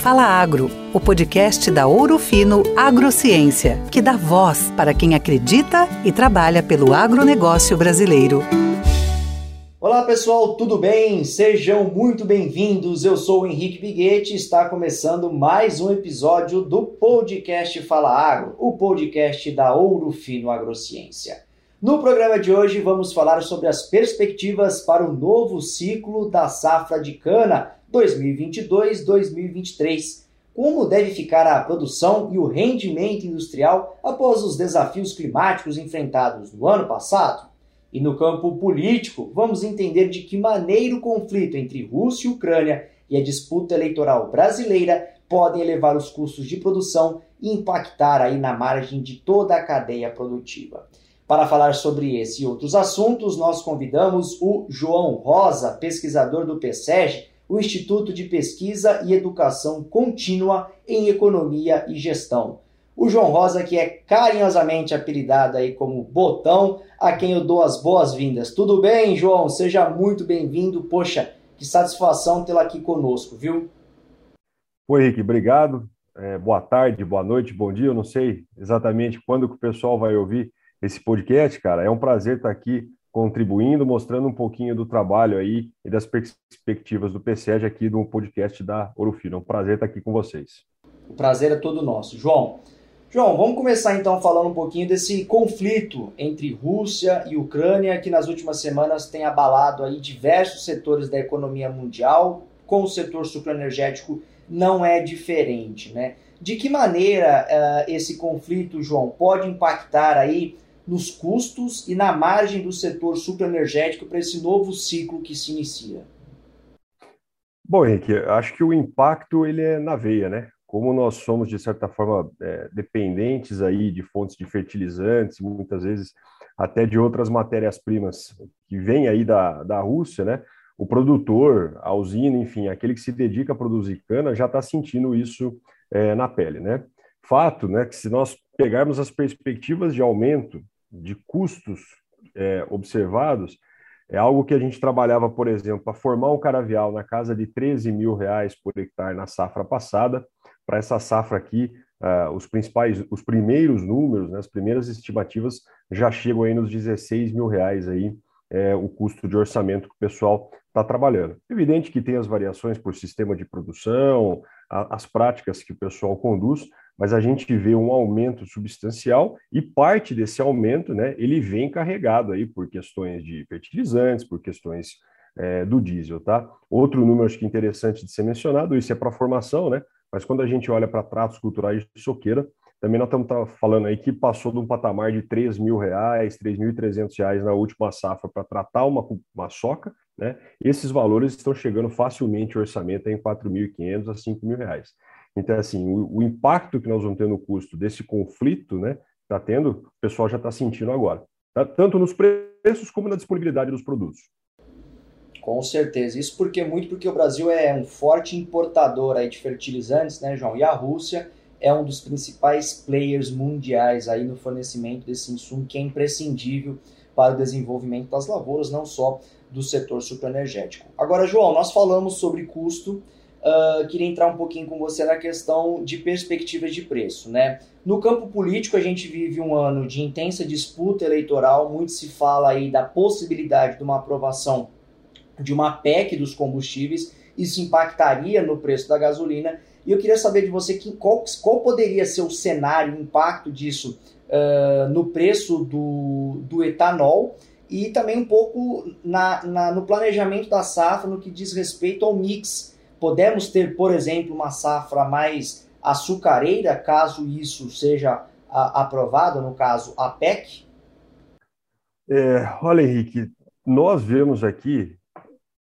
Fala Agro, o podcast da Ouro Fino Agrociência, que dá voz para quem acredita e trabalha pelo agronegócio brasileiro. Olá pessoal, tudo bem? Sejam muito bem-vindos. Eu sou o Henrique Biguete e está começando mais um episódio do podcast Fala Agro, o podcast da Ouro Fino Agrociência. No programa de hoje vamos falar sobre as perspectivas para o novo ciclo da safra de cana 2022-2023. Como deve ficar a produção e o rendimento industrial após os desafios climáticos enfrentados no ano passado? E no campo político, vamos entender de que maneira o conflito entre Rússia e Ucrânia e a disputa eleitoral brasileira podem elevar os custos de produção e impactar aí na margem de toda a cadeia produtiva. Para falar sobre esse e outros assuntos, nós convidamos o João Rosa, pesquisador do PSEG, o Instituto de Pesquisa e Educação Contínua em Economia e Gestão. O João Rosa, que é carinhosamente apelidado aí como Botão, a quem eu dou as boas-vindas. Tudo bem, João? Seja muito bem-vindo. Poxa, que satisfação tê-lo aqui conosco, viu? Oi, Henrique, obrigado. É, boa tarde, boa noite, bom dia. Eu não sei exatamente quando que o pessoal vai ouvir esse podcast, cara. É um prazer estar aqui contribuindo, mostrando um pouquinho do trabalho aí e das perspectivas do PSEG aqui do podcast da Orofino. É um prazer estar aqui com vocês. O prazer é todo nosso. João, João, vamos começar então falando um pouquinho desse conflito entre Rússia e Ucrânia, que nas últimas semanas tem abalado aí diversos setores da economia mundial, com o setor sucroenergético não é diferente, né? De que maneira uh, esse conflito, João, pode impactar aí nos custos e na margem do setor sucroenergético para esse novo ciclo que se inicia? Bom, Henrique, acho que o impacto ele é na veia, né? Como nós somos, de certa forma, é, dependentes aí de fontes de fertilizantes, muitas vezes até de outras matérias-primas que vêm aí da, da Rússia, né? O produtor, a usina, enfim, aquele que se dedica a produzir cana já está sentindo isso é, na pele, né? Fato, né, que se nós pegarmos as perspectivas de aumento de custos é, observados, é algo que a gente trabalhava, por exemplo, para formar um caravial na casa de 13 mil reais por hectare na safra passada. Para essa safra aqui, uh, os principais, os primeiros números, né, as primeiras estimativas já chegam aí nos 16 mil reais aí, é, o custo de orçamento que o pessoal está trabalhando. Evidente que tem as variações por sistema de produção, a, as práticas que o pessoal conduz, mas a gente vê um aumento substancial e parte desse aumento, né, ele vem carregado aí por questões de fertilizantes, por questões é, do diesel, tá? Outro número acho que interessante de ser mencionado, isso é para formação, né? Mas quando a gente olha para tratos culturais de soqueira, também nós estamos tá falando aí que passou de um patamar de 3 mil reais, 3.300 reais na última safra para tratar uma, uma soca, né? Esses valores estão chegando facilmente o orçamento em 4.500 a 5 mil reais. Então, assim, o, o, impacto que nós vamos ter no custo desse conflito, né, está tendo, o pessoal já está sentindo agora, tá? tanto nos preços como na disponibilidade dos produtos. Com certeza, isso porque muito porque o Brasil é um forte importador aí de fertilizantes, né, João? E a Rússia é um dos principais players mundiais aí no fornecimento desse insumo que é imprescindível para o desenvolvimento das lavouras, não só do setor sucroenergético. Agora, João, nós falamos sobre custo uh, queria entrar um pouquinho com você na questão de perspectivas de preço. Né? No campo político, a gente vive um ano de intensa disputa eleitoral, muito se fala aí da possibilidade de uma aprovação de uma PEC dos combustíveis, isso impactaria no preço da gasolina. E eu queria saber de você que, qual, qual poderia ser o cenário, o impacto disso uh, no preço do, do etanol e também um pouco na, na, no planejamento da safra no que diz respeito ao mix Podemos ter, por exemplo, uma safra mais açucareira, caso isso seja a, aprovado, no caso, a PEC? É, olha, Henrique, nós vemos aqui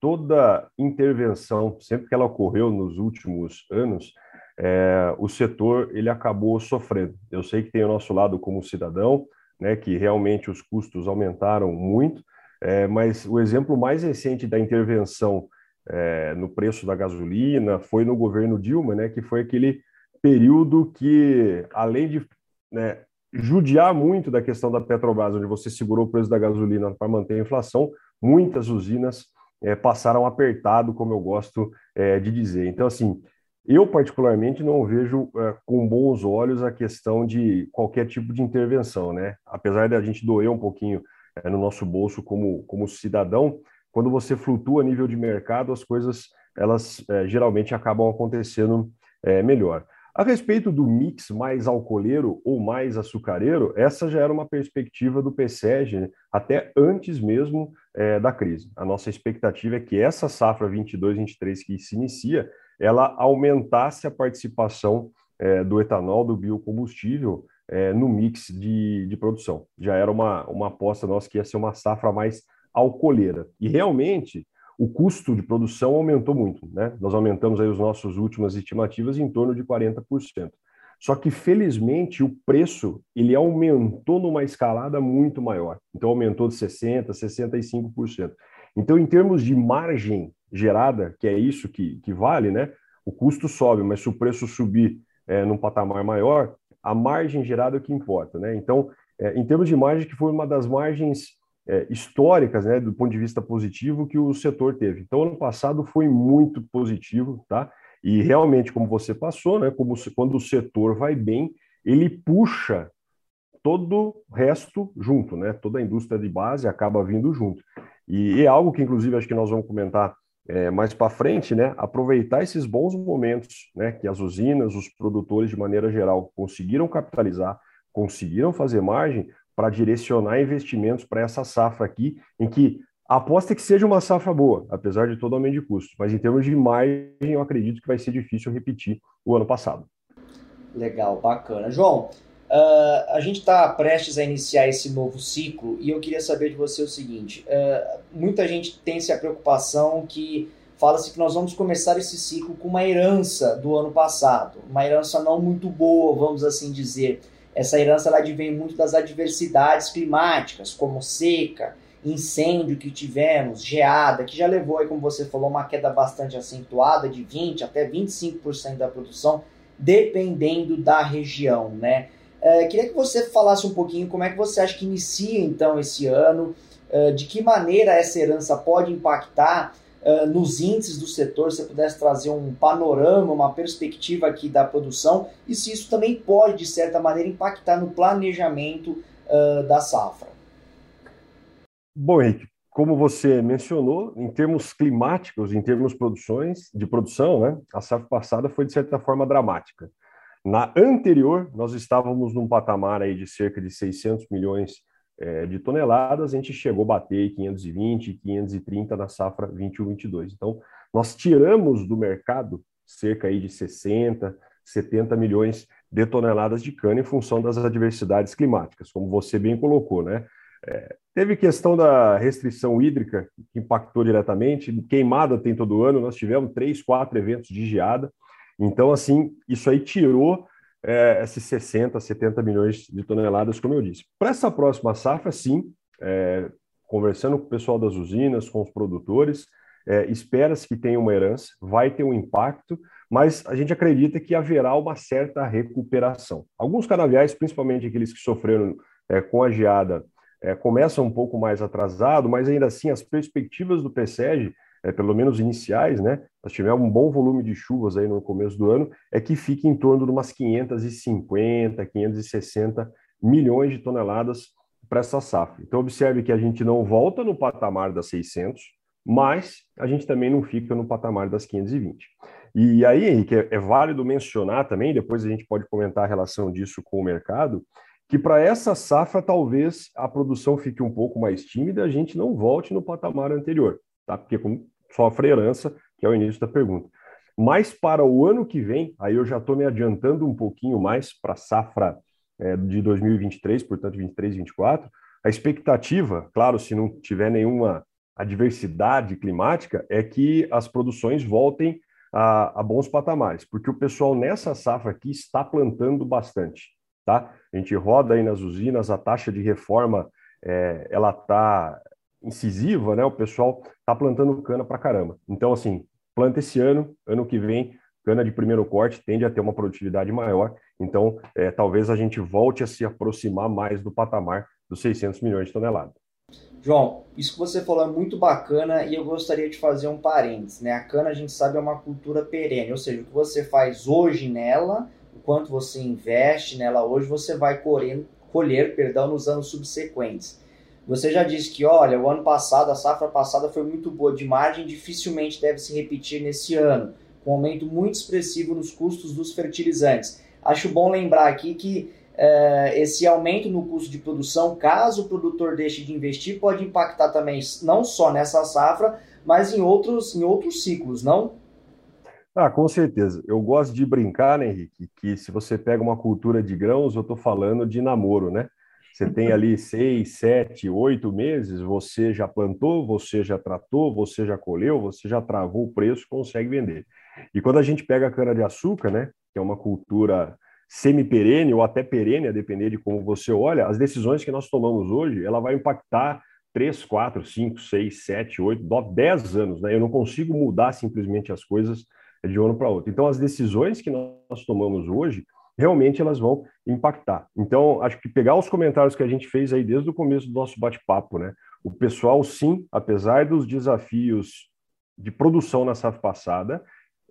toda intervenção, sempre que ela ocorreu nos últimos anos, é, o setor ele acabou sofrendo. Eu sei que tem o nosso lado como cidadão, né, que realmente os custos aumentaram muito, é, mas o exemplo mais recente da intervenção é, no preço da gasolina, foi no governo Dilma, né, que foi aquele período que, além de né, judiar muito da questão da Petrobras, onde você segurou o preço da gasolina para manter a inflação, muitas usinas é, passaram apertado, como eu gosto é, de dizer. Então, assim, eu, particularmente, não vejo é, com bons olhos a questão de qualquer tipo de intervenção, né? Apesar de a gente doer um pouquinho no nosso bolso como, como cidadão, quando você flutua a nível de mercado, as coisas, elas é, geralmente acabam acontecendo é, melhor. A respeito do mix mais alcooleiro ou mais açucareiro, essa já era uma perspectiva do PSEG né, até antes mesmo é, da crise. A nossa expectativa é que essa safra 22-23 que se inicia, ela aumentasse a participação é, do etanol, do biocombustível, é, no mix de, de produção. Já era uma, uma aposta nossa que ia ser uma safra mais alcooleira. E realmente o custo de produção aumentou muito. Né? Nós aumentamos aí os nossos últimas estimativas em torno de 40%. Só que, felizmente, o preço ele aumentou numa escalada muito maior. Então, aumentou de 60%, 65%. Então, em termos de margem gerada, que é isso que, que vale, né? O custo sobe, mas se o preço subir é, num patamar maior, a margem gerada é o que importa, né? Então, é, em termos de margem, que foi uma das margens é, históricas, né, do ponto de vista positivo que o setor teve. Então, ano passado foi muito positivo, tá? E realmente, como você passou, né, como quando o setor vai bem, ele puxa todo o resto junto, né? Toda a indústria de base acaba vindo junto. E é algo que, inclusive, acho que nós vamos comentar é, mais para frente, né? Aproveitar esses bons momentos, né? Que as usinas, os produtores, de maneira geral, conseguiram capitalizar, conseguiram fazer margem para direcionar investimentos para essa safra aqui, em que aposta que seja uma safra boa, apesar de todo aumento de custo. Mas em termos de margem, eu acredito que vai ser difícil repetir o ano passado. Legal, bacana. João, Uh, a gente está prestes a iniciar esse novo ciclo e eu queria saber de você o seguinte: uh, muita gente tem essa preocupação que fala-se que nós vamos começar esse ciclo com uma herança do ano passado, uma herança não muito boa, vamos assim dizer. Essa herança ela advém muito das adversidades climáticas, como seca, incêndio que tivemos, geada, que já levou, aí, como você falou, uma queda bastante acentuada de 20 até 25% da produção, dependendo da região, né? É, queria que você falasse um pouquinho como é que você acha que inicia então esse ano, é, de que maneira essa herança pode impactar nos índices do setor, se pudesse trazer um panorama, uma perspectiva aqui da produção, e se isso também pode, de certa maneira, impactar no planejamento da safra. Bom, Henrique, como você mencionou, em termos climáticos, em termos produções, de produção, né, a safra passada foi, de certa forma, dramática. Na anterior, nós estávamos num patamar aí de cerca de 600 milhões é, de toneladas, a gente chegou a bater 520, 530 na safra 21-22. Então, nós tiramos do mercado cerca aí de 60, 70 milhões de toneladas de cana em função das adversidades climáticas, como você bem colocou, né? É, teve questão da restrição hídrica, que impactou diretamente, queimada tem todo ano, nós tivemos três, quatro eventos de geada, então, assim, isso aí tirou é, esses 60, 70 milhões de toneladas, como eu disse. Para essa próxima safra, sim, é, conversando com o pessoal das usinas, com os produtores, é, espera-se que tenha uma herança, vai ter um impacto, mas a gente acredita que haverá uma certa recuperação. Alguns canaviais, principalmente aqueles que sofreram é, com a geada, é, começam um pouco mais atrasado, mas ainda assim as perspectivas do PSEG é, pelo menos iniciais, né? Nós tivemos um bom volume de chuvas aí no começo do ano, é que fica em torno de umas 550, 560 milhões de toneladas para essa safra. Então, observe que a gente não volta no patamar das 600, mas a gente também não fica no patamar das 520. E aí, Henrique, é, é válido mencionar também, depois a gente pode comentar a relação disso com o mercado, que para essa safra talvez a produção fique um pouco mais tímida, a gente não volte no patamar anterior tá? Porque sofre herança, que é o início da pergunta. Mas para o ano que vem, aí eu já estou me adiantando um pouquinho mais para a safra é, de 2023, portanto 23 e 24, a expectativa, claro, se não tiver nenhuma adversidade climática, é que as produções voltem a, a, bons patamares, porque o pessoal nessa safra aqui está plantando bastante, tá? A gente roda aí nas usinas, a taxa de reforma é, ela está incisiva, né? O pessoal tá plantando cana para caramba. Então, assim, planta esse ano, ano que vem, cana de primeiro corte tende a ter uma produtividade maior. Então, é, talvez a gente volte a se aproximar mais do patamar dos 600 milhões de toneladas. João, isso que você falou é muito bacana e eu gostaria de fazer um parênteses. Né? A cana, a gente sabe, é uma cultura perene, ou seja, o que você faz hoje nela, o quanto você investe nela hoje, você vai colher, colher perdão, nos anos subsequentes. Você já disse que, olha, o ano passado, a safra passada foi muito boa de margem, dificilmente deve se repetir nesse ano, com um aumento muito expressivo nos custos dos fertilizantes. Acho bom lembrar aqui que é, esse aumento no custo de produção, caso o produtor deixe de investir, pode impactar também não só nessa safra, mas em outros, em outros ciclos, não? Ah, com certeza. Eu gosto de brincar, né, Henrique, que se você pega uma cultura de grãos, eu estou falando de namoro, né? Você tem ali seis, sete, oito meses, você já plantou, você já tratou, você já colheu, você já travou o preço, consegue vender. E quando a gente pega a cana-de-açúcar, né, que é uma cultura semi-perene ou até perene, a depender de como você olha, as decisões que nós tomamos hoje, ela vai impactar 3, 4, 5, 6, 7, 8, 9, 10 anos. Né? Eu não consigo mudar simplesmente as coisas de um ano para outro. Então, as decisões que nós tomamos hoje, realmente elas vão impactar. Então, acho que pegar os comentários que a gente fez aí desde o começo do nosso bate-papo, né? O pessoal, sim, apesar dos desafios de produção na safra passada,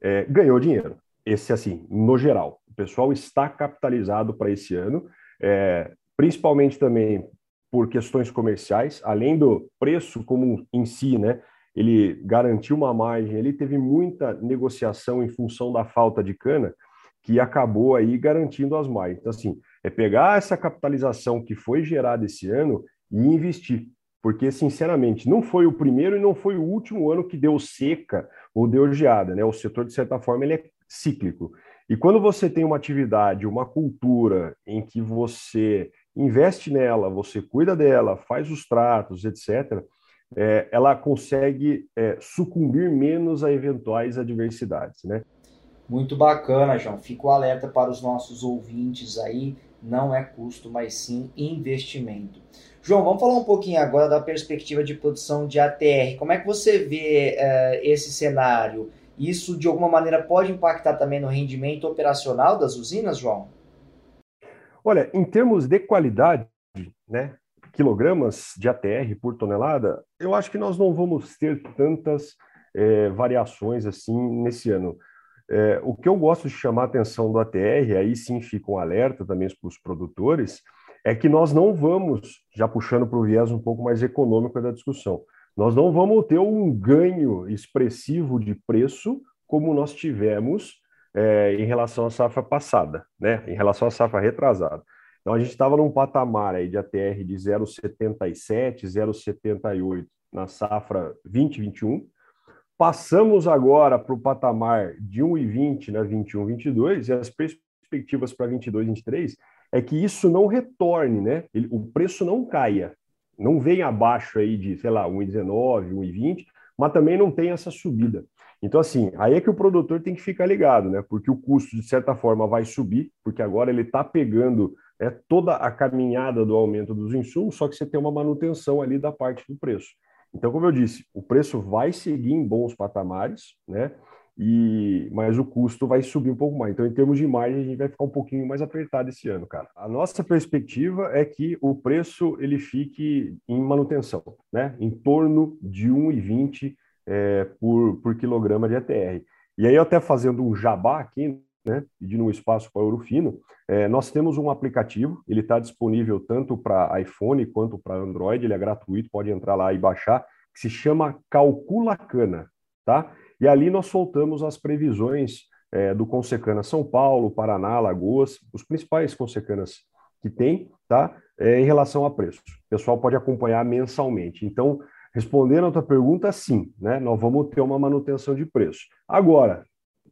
é, ganhou dinheiro. Esse, assim, no geral. O pessoal está capitalizado para esse ano, é, principalmente também por questões comerciais, além do preço como em si, né? Ele garantiu uma margem, ele teve muita negociação em função da falta de cana, que acabou aí garantindo as margens. Então, assim, é pegar essa capitalização que foi gerada esse ano e investir. Porque, sinceramente, não foi o primeiro e não foi o último ano que deu seca ou deu geada, né? O setor, de certa forma, ele é cíclico. E quando você tem uma atividade, uma cultura em que você investe nela, você cuida dela, faz os tratos, etc., é, ela consegue é, sucumbir menos a eventuais adversidades, né? Muito bacana, João. Fico alerta para os nossos ouvintes aí. Não é custo, mas sim investimento. João, vamos falar um pouquinho agora da perspectiva de produção de ATR. Como é que você vê uh, esse cenário? Isso, de alguma maneira, pode impactar também no rendimento operacional das usinas, João? Olha, em termos de qualidade, né, quilogramas de ATR por tonelada, eu acho que nós não vamos ter tantas é, variações assim nesse ano. É, o que eu gosto de chamar a atenção do ATR, aí sim fica um alerta também para os produtores, é que nós não vamos, já puxando para o viés um pouco mais econômico da discussão, nós não vamos ter um ganho expressivo de preço como nós tivemos é, em relação à safra passada, né? em relação à safra retrasada. Então, a gente estava num patamar aí de ATR de 0,77, 0,78 na safra 2021, Passamos agora para o patamar de 1,20 na 21, 22 e as perspectivas para 22, 23 é que isso não retorne, né? Ele, o preço não caia, não vem abaixo aí de, sei lá, 1,19, 1,20, mas também não tem essa subida. Então, assim, aí é que o produtor tem que ficar ligado, né? Porque o custo, de certa forma, vai subir, porque agora ele está pegando é, toda a caminhada do aumento dos insumos, só que você tem uma manutenção ali da parte do preço. Então, como eu disse, o preço vai seguir em bons patamares, né? E, mas o custo vai subir um pouco mais. Então, em termos de margem, a gente vai ficar um pouquinho mais apertado esse ano, cara. A nossa perspectiva é que o preço ele fique em manutenção, né? Em torno de 1,20 é, por, por quilograma de ETR. E aí, até fazendo um jabá aqui, né, pedindo um espaço para Ouro Fino, é, nós temos um aplicativo, ele está disponível tanto para iPhone quanto para Android, ele é gratuito, pode entrar lá e baixar, que se chama Calcula Cana, tá? E ali nós soltamos as previsões é, do Consecana São Paulo, Paraná, Lagoas, os principais Consecanas que tem, tá? É, em relação a preços. O pessoal pode acompanhar mensalmente. Então, respondendo a tua pergunta, sim, né? Nós vamos ter uma manutenção de preço. Agora,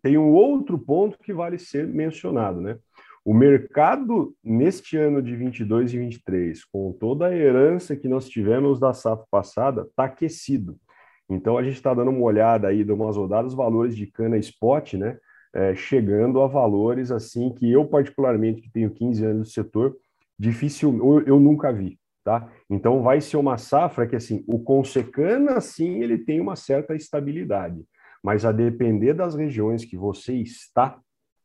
tem um outro ponto que vale ser mencionado, né? O mercado neste ano de 22 e 23, com toda a herança que nós tivemos da safra passada, está aquecido. Então a gente está dando uma olhada aí, dando umas rodadas, valores de cana spot, né? É, chegando a valores assim que eu particularmente que tenho 15 anos no setor, difícil, eu, eu nunca vi, tá? Então vai ser uma safra que assim, o Consecana sim, ele tem uma certa estabilidade mas a depender das regiões que você está.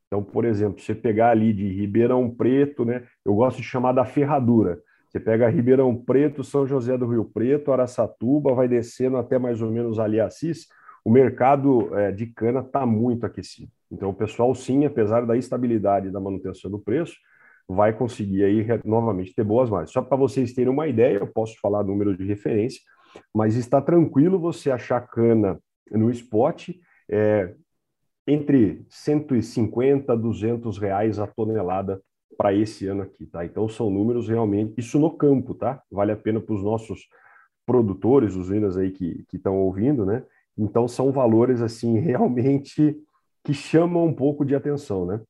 Então, por exemplo, você pegar ali de Ribeirão Preto, né? Eu gosto de chamar da ferradura. Você pega Ribeirão Preto, São José do Rio Preto, Araçatuba, vai descendo até mais ou menos ali Assis, o mercado é, de cana está muito aquecido. Então, o pessoal, sim, apesar da estabilidade da manutenção do preço, vai conseguir aí novamente ter boas margens. Só para vocês terem uma ideia, eu posso falar número de referência, mas está tranquilo você achar cana no spot é, entre 150 a 200 reais a tonelada para esse ano aqui, tá? Então são números realmente, isso no campo, tá? Vale a pena para os nossos produtores, usinas aí que estão ouvindo, né? Então são valores assim realmente que chamam um pouco de atenção, né?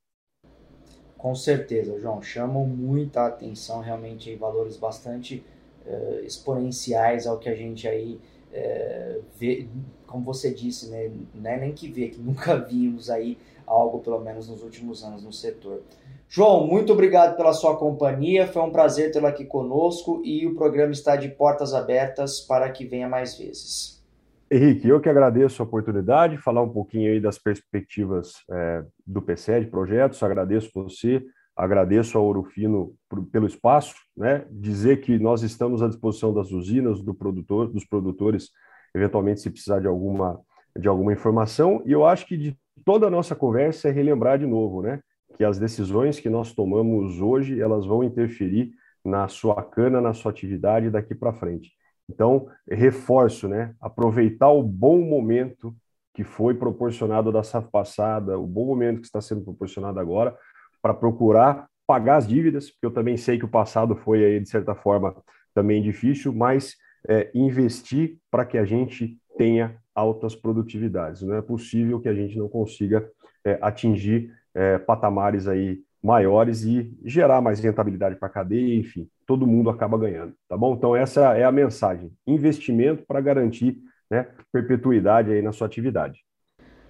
Com certeza, João, chamam muita atenção, realmente valores bastante uh, exponenciais ao que a gente aí uh, vê, como você disse, né? Não é nem que vê, que nunca vimos aí algo, pelo menos nos últimos anos, no setor. João, muito obrigado pela sua companhia, foi um prazer tê-lo aqui conosco e o programa está de portas abertas para que venha mais vezes. Henrique, eu que agradeço a oportunidade, falar um pouquinho aí das perspectivas é, do PCE de projetos, agradeço você, agradeço ao Ouro Fino pelo espaço, né? dizer que nós estamos à disposição das usinas, do produtor, dos produtores, eventualmente se precisar de alguma, de alguma informação, e eu acho que de toda a nossa conversa é relembrar de novo, né? que as decisões que nós tomamos hoje, elas vão interferir na sua cana, na sua atividade daqui para frente. Então, reforço, né? Aproveitar o bom momento que foi proporcionado da safra passada, o bom momento que está sendo proporcionado agora, para procurar pagar as dívidas, porque eu também sei que o passado foi aí, de certa forma, também difícil, mas é, investir para que a gente tenha altas produtividades. Não é possível que a gente não consiga é, atingir é, patamares aí maiores e gerar mais rentabilidade para a cadeia, enfim, todo mundo acaba ganhando, tá bom? Então essa é a mensagem, investimento para garantir né, perpetuidade aí na sua atividade.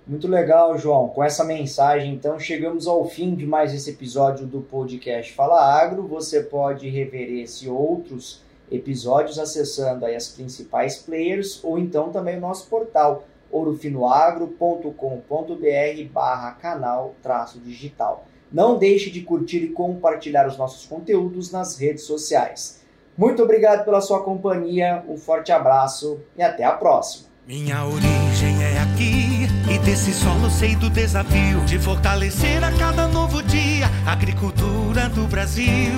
Muito legal, João. Com essa mensagem, então, chegamos ao fim de mais esse episódio do podcast Fala Agro. Você pode rever esse outros episódios acessando aí as principais players ou então também o nosso portal ourofinoagro.com.br barra canal traço digital. Não deixe de curtir e compartilhar os nossos conteúdos nas redes sociais. Muito obrigado pela sua companhia, um forte abraço e até a próxima. Minha origem é aqui desse solo sei do desafio de fortalecer a cada novo dia a agricultura do Brasil.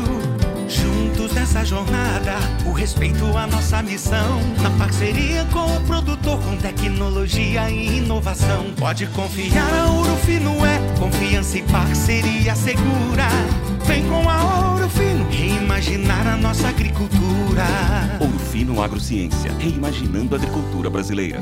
Juntos nessa jornada, o respeito à nossa missão. Na parceria com o produtor, com tecnologia e inovação. Pode confiar, a Ouro Fino é confiança e parceria segura. Vem com a Ouro Fino, reimaginar a nossa agricultura. Ouro Fino Agrociência, reimaginando a agricultura brasileira.